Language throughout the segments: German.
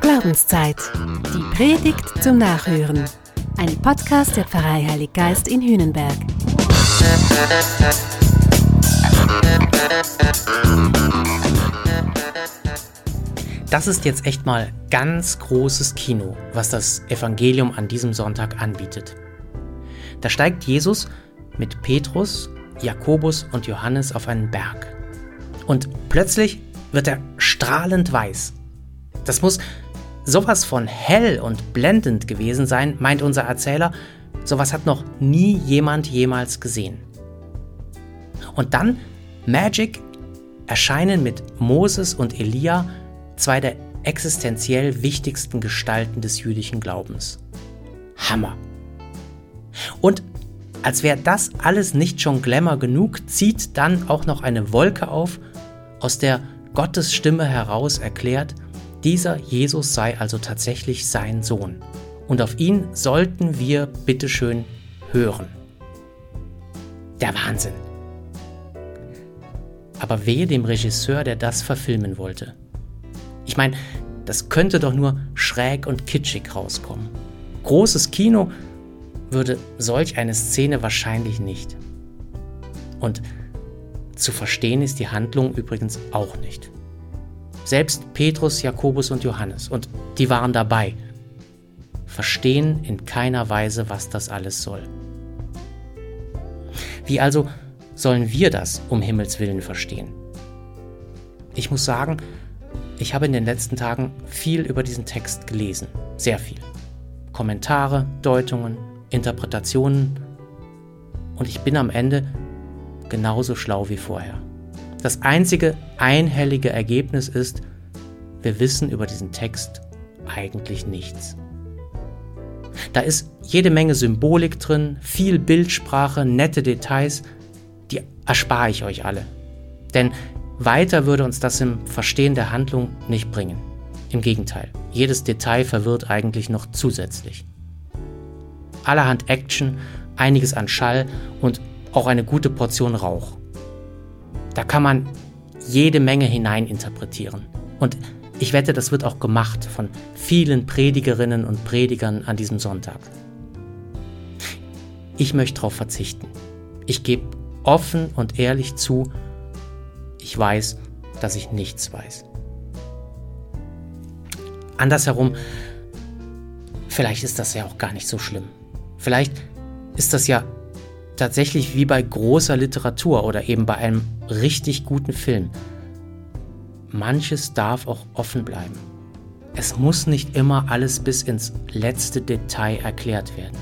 Glaubenszeit. Die Predigt zum Nachhören. Ein Podcast der Pfarrei Heilig Geist in Hühnenberg. Das ist jetzt echt mal ganz großes Kino, was das Evangelium an diesem Sonntag anbietet. Da steigt Jesus mit Petrus, Jakobus und Johannes auf einen Berg. Und plötzlich wird er strahlend weiß. Das muss sowas von hell und blendend gewesen sein, meint unser Erzähler. Sowas hat noch nie jemand jemals gesehen. Und dann Magic erscheinen mit Moses und Elia zwei der existenziell wichtigsten Gestalten des jüdischen Glaubens. Hammer. Und als wäre das alles nicht schon Glamour genug, zieht dann auch noch eine Wolke auf, aus der Gottes Stimme heraus erklärt, dieser Jesus sei also tatsächlich sein Sohn. Und auf ihn sollten wir bitteschön hören. Der Wahnsinn. Aber wehe dem Regisseur, der das verfilmen wollte. Ich meine, das könnte doch nur schräg und kitschig rauskommen. Großes Kino würde solch eine Szene wahrscheinlich nicht. Und zu verstehen ist die Handlung übrigens auch nicht. Selbst Petrus, Jakobus und Johannes, und die waren dabei, verstehen in keiner Weise, was das alles soll. Wie also sollen wir das um Himmels willen verstehen? Ich muss sagen, ich habe in den letzten Tagen viel über diesen Text gelesen, sehr viel. Kommentare, Deutungen, Interpretationen und ich bin am Ende genauso schlau wie vorher. Das einzige einhellige Ergebnis ist, wir wissen über diesen Text eigentlich nichts. Da ist jede Menge Symbolik drin, viel Bildsprache, nette Details, die erspare ich euch alle. Denn weiter würde uns das im Verstehen der Handlung nicht bringen. Im Gegenteil, jedes Detail verwirrt eigentlich noch zusätzlich allerhand Action, einiges an Schall und auch eine gute Portion Rauch. Da kann man jede Menge hineininterpretieren. Und ich wette, das wird auch gemacht von vielen Predigerinnen und Predigern an diesem Sonntag. Ich möchte darauf verzichten. Ich gebe offen und ehrlich zu, ich weiß, dass ich nichts weiß. Andersherum, vielleicht ist das ja auch gar nicht so schlimm. Vielleicht ist das ja tatsächlich wie bei großer Literatur oder eben bei einem richtig guten Film. Manches darf auch offen bleiben. Es muss nicht immer alles bis ins letzte Detail erklärt werden.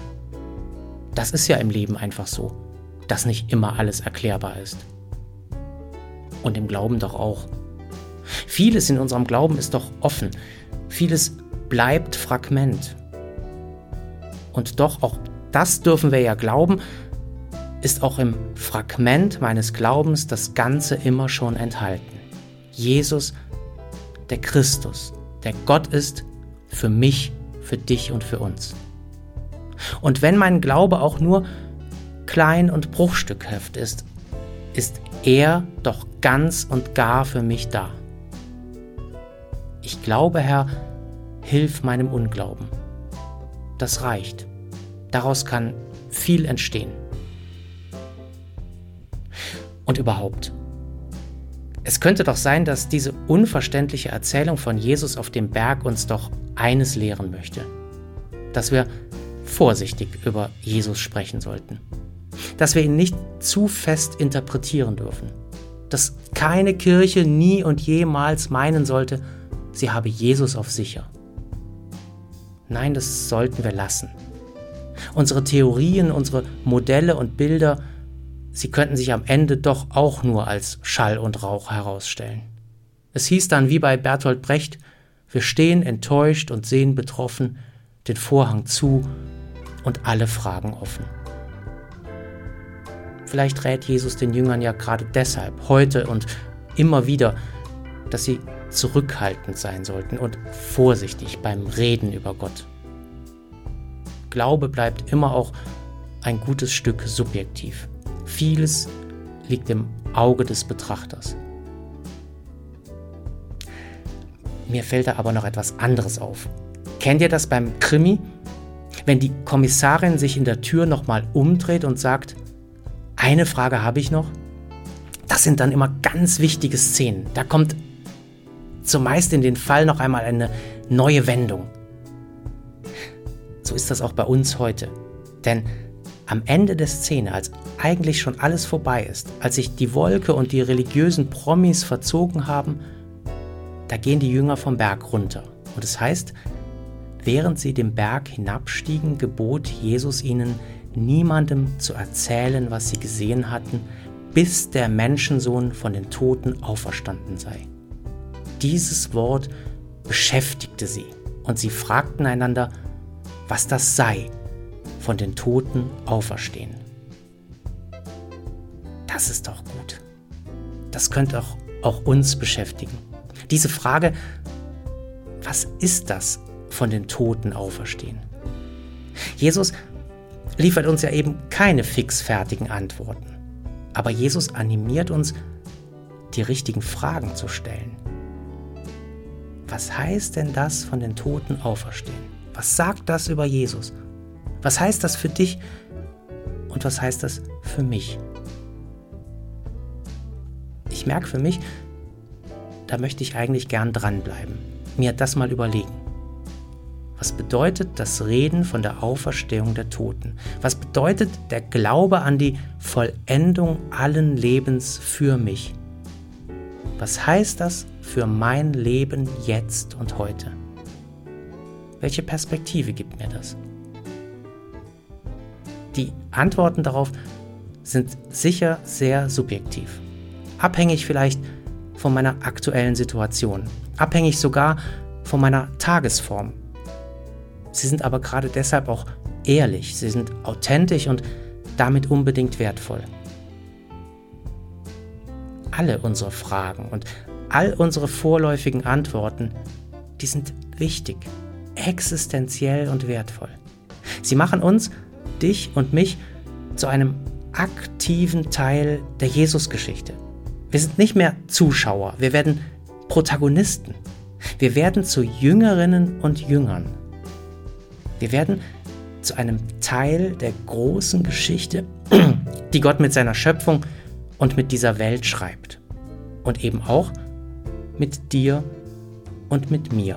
Das ist ja im Leben einfach so, dass nicht immer alles erklärbar ist. Und im Glauben doch auch. Vieles in unserem Glauben ist doch offen. Vieles bleibt Fragment. Und doch auch das dürfen wir ja glauben, ist auch im Fragment meines Glaubens das Ganze immer schon enthalten. Jesus, der Christus, der Gott ist für mich, für dich und für uns. Und wenn mein Glaube auch nur klein und bruchstückhaft ist, ist er doch ganz und gar für mich da. Ich glaube, Herr, hilf meinem Unglauben. Das reicht. Daraus kann viel entstehen. Und überhaupt. Es könnte doch sein, dass diese unverständliche Erzählung von Jesus auf dem Berg uns doch eines lehren möchte. Dass wir vorsichtig über Jesus sprechen sollten. Dass wir ihn nicht zu fest interpretieren dürfen. Dass keine Kirche nie und jemals meinen sollte, sie habe Jesus auf sicher. Nein, das sollten wir lassen. Unsere Theorien, unsere Modelle und Bilder, sie könnten sich am Ende doch auch nur als Schall und Rauch herausstellen. Es hieß dann wie bei Bertolt Brecht, wir stehen enttäuscht und sehen betroffen, den Vorhang zu und alle Fragen offen. Vielleicht rät Jesus den Jüngern ja gerade deshalb, heute und immer wieder, dass sie zurückhaltend sein sollten und vorsichtig beim Reden über Gott. Glaube bleibt immer auch ein gutes Stück subjektiv. Vieles liegt im Auge des Betrachters. Mir fällt da aber noch etwas anderes auf. Kennt ihr das beim Krimi? Wenn die Kommissarin sich in der Tür nochmal umdreht und sagt, eine Frage habe ich noch. Das sind dann immer ganz wichtige Szenen. Da kommt zumeist in den Fall noch einmal eine neue Wendung. So ist das auch bei uns heute. Denn am Ende der Szene, als eigentlich schon alles vorbei ist, als sich die Wolke und die religiösen Promis verzogen haben, da gehen die Jünger vom Berg runter. Und es das heißt, während sie den Berg hinabstiegen, gebot Jesus ihnen, niemandem zu erzählen, was sie gesehen hatten, bis der Menschensohn von den Toten auferstanden sei. Dieses Wort beschäftigte sie und sie fragten einander, was das sei, von den Toten auferstehen. Das ist doch gut. Das könnte auch, auch uns beschäftigen. Diese Frage, was ist das von den Toten auferstehen? Jesus liefert uns ja eben keine fixfertigen Antworten. Aber Jesus animiert uns, die richtigen Fragen zu stellen. Was heißt denn das von den Toten auferstehen? Was sagt das über Jesus? Was heißt das für dich und was heißt das für mich? Ich merke für mich, da möchte ich eigentlich gern dranbleiben, mir das mal überlegen. Was bedeutet das Reden von der Auferstehung der Toten? Was bedeutet der Glaube an die Vollendung allen Lebens für mich? Was heißt das für mein Leben jetzt und heute? Welche Perspektive gibt mir das? Die Antworten darauf sind sicher sehr subjektiv. Abhängig vielleicht von meiner aktuellen Situation. Abhängig sogar von meiner Tagesform. Sie sind aber gerade deshalb auch ehrlich, sie sind authentisch und damit unbedingt wertvoll. Alle unsere Fragen und all unsere vorläufigen Antworten, die sind wichtig, existenziell und wertvoll. Sie machen uns, dich und mich, zu einem aktiven Teil der Jesusgeschichte. Wir sind nicht mehr Zuschauer, wir werden Protagonisten. Wir werden zu Jüngerinnen und Jüngern. Wir werden zu einem Teil der großen Geschichte, die Gott mit seiner Schöpfung und mit dieser Welt schreibt. Und eben auch mit dir und mit mir.